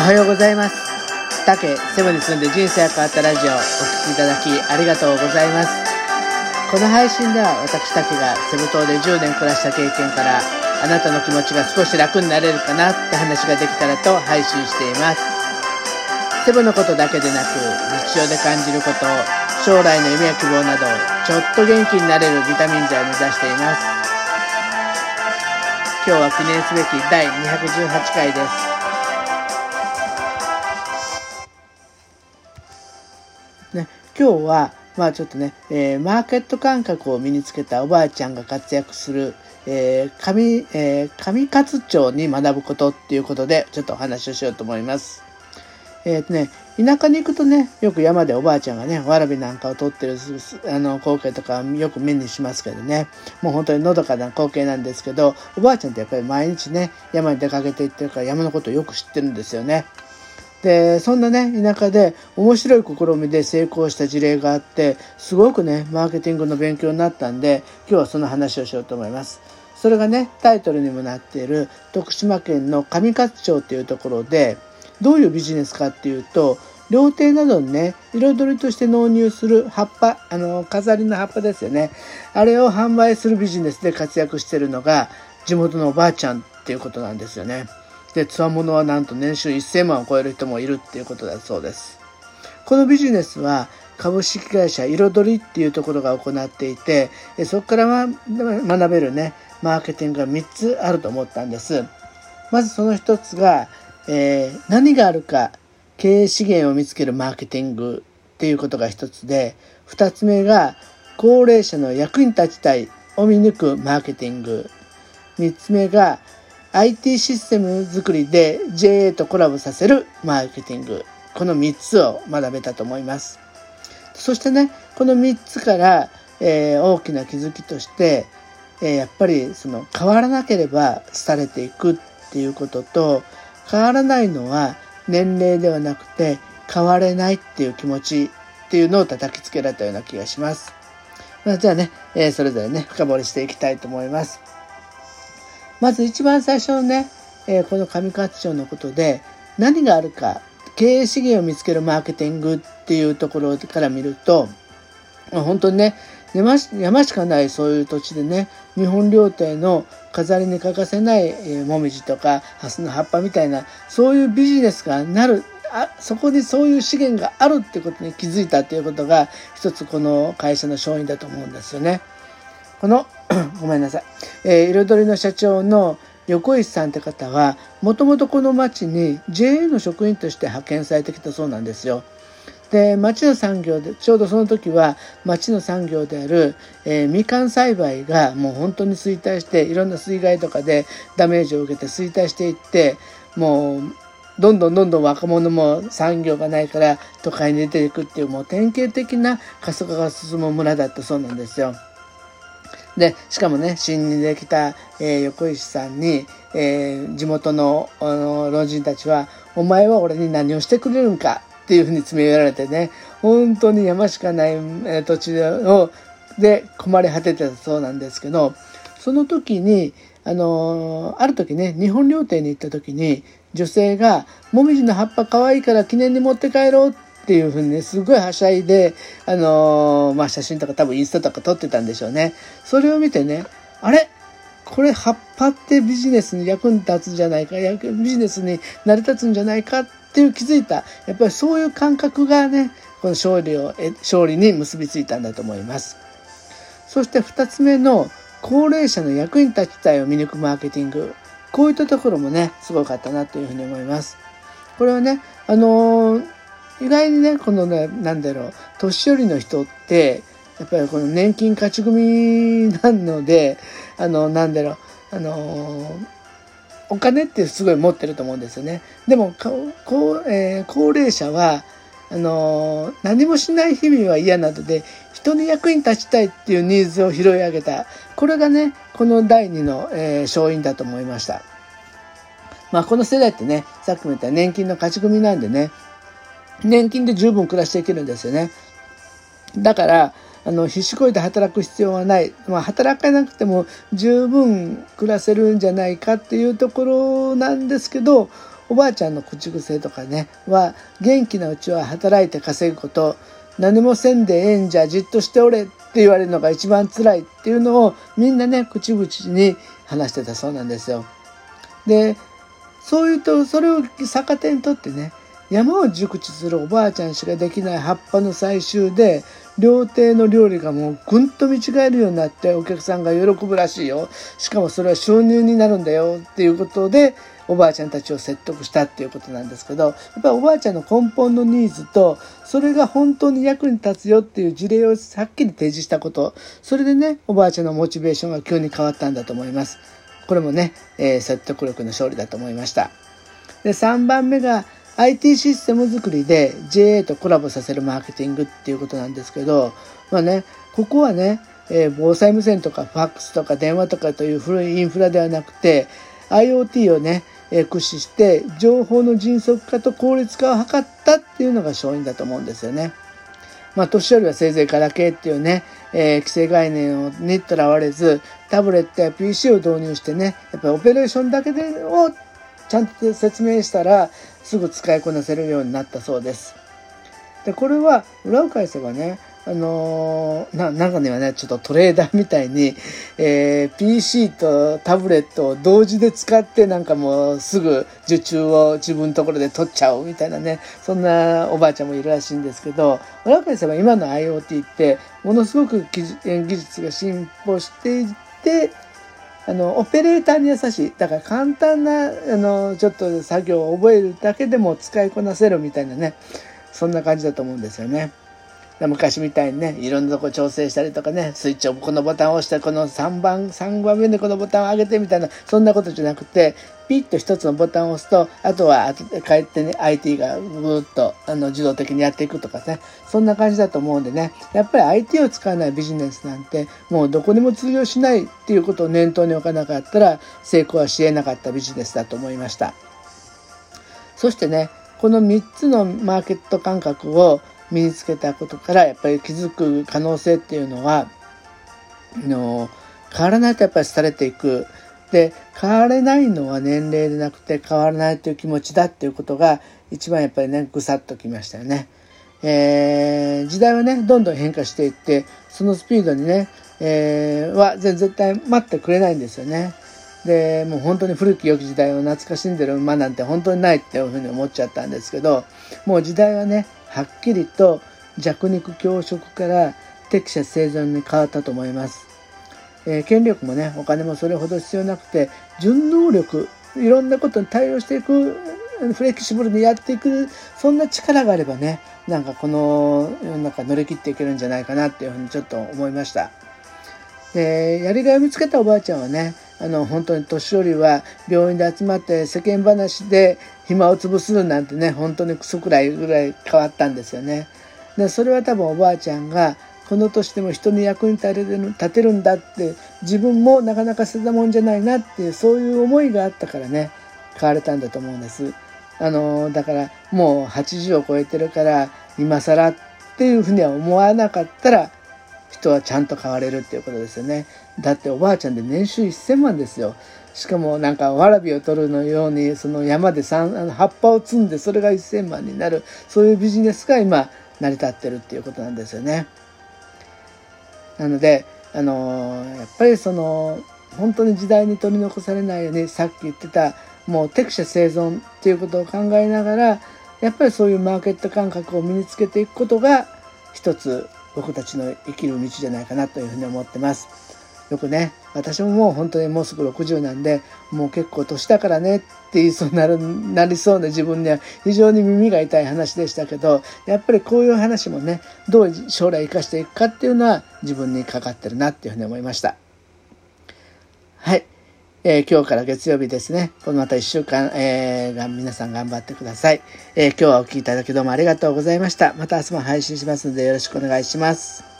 おはようございます。竹セブに住んで人生が変わったラジオお聴きいただきありがとうございます。この配信では私竹がセブ島で10年暮らした経験からあなたの気持ちが少し楽になれるかなって話ができたらと配信しています。セブのことだけでなく日常で感じること将来の夢や希望などちょっと元気になれるビタミン剤を目指しています。今日は記念すべき第218回です。ね、今日は、まあちょっとね、えー、マーケット感覚を身につけたおばあちゃんが活躍する、えー、上、えー、上勝町に学ぶことっていうことで、ちょっとお話をしようと思います。えっ、とね、田舎に行くとね、よく山でおばあちゃんがね、わらびなんかを取ってるあの光景とかよく目にしますけどね、もう本当にのどかな光景なんですけど、おばあちゃんってやっぱり毎日ね、山に出かけていってるから山のことをよく知ってるんですよね。でそんなね田舎で面白い試みで成功した事例があってすごくねマーケティングの勉強になったんで今日はその話をしようと思います。それがねタイトルにもなっている徳島県の上勝町っていうところでどういうビジネスかっていうと料亭などにね彩りとして納入する葉っぱあの飾りの葉っぱですよねあれを販売するビジネスで活躍してるのが地元のおばあちゃんっていうことなんですよね。で、つわものはなんと年収1000万を超える人もいるっていうことだそうです。このビジネスは株式会社彩りっていうところが行っていて、そこから学べるね、マーケティングが3つあると思ったんです。まずその1つが、えー、何があるか経営資源を見つけるマーケティングっていうことが1つで、2つ目が高齢者の役に立ちたいを見抜くマーケティング。3つ目が IT システム作りで JA とコラボさせるマーケティング。この3つを学べたと思います。そしてね、この3つから、えー、大きな気づきとして、えー、やっぱりその変わらなければされていくっていうことと、変わらないのは年齢ではなくて変われないっていう気持ちっていうのを叩きつけられたような気がします。まあ、じゃあね、えー、それぞれね、深掘りしていきたいと思います。まず一番最初のね、えー、この上勝町のことで何があるか経営資源を見つけるマーケティングっていうところから見ると本当にね山しかないそういう土地でね日本料亭の飾りに欠かせない、えー、もみじとかハスの葉っぱみたいなそういうビジネスがなるあそこにそういう資源があるってことに気づいたっていうことが一つこの会社の勝因だと思うんですよね。この ごめんなさい、えー、彩りの社長の横石さんって方はもともとこの町に JA の職員として派遣されてきたそうなんですよ。で町の産業でちょうどその時は町の産業である、えー、みかん栽培がもう本当に衰退していろんな水害とかでダメージを受けて衰退していってもうどんどんどんどん若者も産業がないから都会に出ていくっていうもう典型的な過疎化が進む村だったそうなんですよ。で、しかもね、新にできた、えー、横石さんに、えー、地元のあの老人たちは、お前は俺に何をしてくれるんかっていうふうに詰め寄られてね、本当に山しかない、えー、土地をで困り果ててたそうなんですけど、その時に、あのー、ある時ね、日本料亭に行った時に、女性が、もみじの葉っぱ可愛いから記念に持って帰ろうってっていうふうにね、すごいはしゃいで、あのー、まあ、写真とか多分インスタとか撮ってたんでしょうね。それを見てね、あれ？これ葉っぱってビジネスに役に立つんじゃないか、ビジネスに成り立つんじゃないかっていう気づいた。やっぱりそういう感覚がね、この勝利を、勝利に結びついたんだと思います。そして二つ目の高齢者の役に立ちたいを見抜くマーケティング。こういったところもね、すごかったなというふうに思います。これはね、あのー意外にねこのね何だろう年寄りの人ってやっぱりこの年金勝ち組なのであのなんだろうあのお金ってすごい持ってると思うんですよね。でもこえー、高齢者はあの何もしない日々は嫌なので人に役に立ちたいっていうニーズを拾い上げたこれがねこの第2の、えー、勝因だと思いました。まあこの世代ってねさっきも言った年金の勝ち組なんでね年金で十分暮らしていけるんですよね。だから、あの、必死こいて働く必要はない。まあ、働かなくても十分暮らせるんじゃないかっていうところなんですけど、おばあちゃんの口癖とかねは元気なうちは働いて稼ぐこと何もせんでええんじゃじっとしておれって言われるのが一番辛いっていうのをみんなね口々に話してたそうなんですよ。でそういうとそれを逆手にとってね山を熟知するおばあちゃんしかできない葉っぱの採集で料亭の料理がもうぐんと見違えるようになってお客さんが喜ぶらしいよ。しかもそれは収入になるんだよっていうことでおばあちゃんたちを説得したっていうことなんですけどやっぱりおばあちゃんの根本のニーズとそれが本当に役に立つよっていう事例をはっきり提示したことそれでねおばあちゃんのモチベーションが急に変わったんだと思います。これもね、えー、説得力の勝利だと思いました。で3番目が IT システム作りで JA とコラボさせるマーケティングっていうことなんですけど、まあね、ここはね、えー、防災無線とかファックスとか電話とかという古いインフラではなくて IoT をね、えー、駆使して情報の迅速化と効率化を図ったっていうのが勝因だと思うんですよね。まあ、年寄りはせいぜいガラケーっていうね、えー、規制概念にとらわれず、タブレットや PC を導入してね、やっぱりオペレーションだけでをちゃんと説明したらすぐ使いこなせるようになったそうです。でこれは裏を返せばねあのー、な中にはねちょっとトレーダーみたいに、えー、PC とタブレットを同時で使ってなんかもうすぐ受注を自分のところで取っちゃうみたいなねそんなおばあちゃんもいるらしいんですけど裏を返せば今の IoT ってものすごく技術が進歩していってあの、オペレーターに優しい。だから簡単な、あの、ちょっと作業を覚えるだけでも使いこなせるみたいなね、そんな感じだと思うんですよね。昔みたいにね、いろんなとこ調整したりとかね、スイッチをこのボタンを押して、この3番、3番目でこのボタンを上げてみたいな、そんなことじゃなくて、ピッと一つのボタンを押すと、あとは帰ってね、IT がぐーっとあの自動的にやっていくとかね、そんな感じだと思うんでね、やっぱり IT を使わないビジネスなんて、もうどこにも通用しないっていうことを念頭に置かなかったら、成功はし得なかったビジネスだと思いました。そしてね、この3つのマーケット感覚を身につけたことからやっぱり気づく可能性っていうのはの変わらないとやっぱり廃れていくで変われないのは年齢でなくて変わらないという気持ちだっていうことが一番やっぱりねぐさっときましたよね。えー、時代はねどんどん変化していってそのスピードにね、えー、は絶対待ってくれないんですよね。でもう本当に古き良き時代を懐かしんでる馬なんて本当にないっていうふうに思っちゃったんですけどもう時代はねはっきりと弱肉強食から適者生存に変わったと思います。えー、権力もね、お金もそれほど必要なくて、純能力、いろんなことに対応していく、フレキシブルにやっていく、そんな力があればね、なんかこの世の中乗り切っていけるんじゃないかなっていうふうにちょっと思いました。で、やりがいを見つけたおばあちゃんはね、あの、本当に年寄りは病院で集まって世間話で暇を潰すなんてね、本当にクソくらいぐらい変わったんですよね。で、それは多分おばあちゃんが、この年でも人に役に立てる立てるんだって自分もなかなか捨てたもんじゃないなっていうそういう思いがあったからね変われたんだと思うんです。あのだからもう80を超えてるから今更っていうふうには思わなかったら人はちゃんと変われるっていうことですよね。だっておばあちゃんで年収1000万ですよ。しかもなんかわらびを取るのようにその山であの葉っぱを積んでそれが1000万になるそういうビジネスが今成り立ってるっていうことなんですよね。なのであのやっぱりその本当に時代に取り残されないようにさっき言ってたもう適者生存っていうことを考えながらやっぱりそういうマーケット感覚を身につけていくことが一つ僕たちの生きる道じゃないかなというふうに思ってます。よくね、私ももう本当にもうすぐ60なんで、もう結構年だからねって言いそうになる、なりそうな自分には非常に耳が痛い話でしたけど、やっぱりこういう話もね、どう将来生かしていくかっていうのは自分にかかってるなっていうふうに思いました。はい。えー、今日から月曜日ですね。このまた一週間、えー、が皆さん頑張ってください。えー、今日はお聴きいただきどうもありがとうございました。また明日も配信しますのでよろしくお願いします。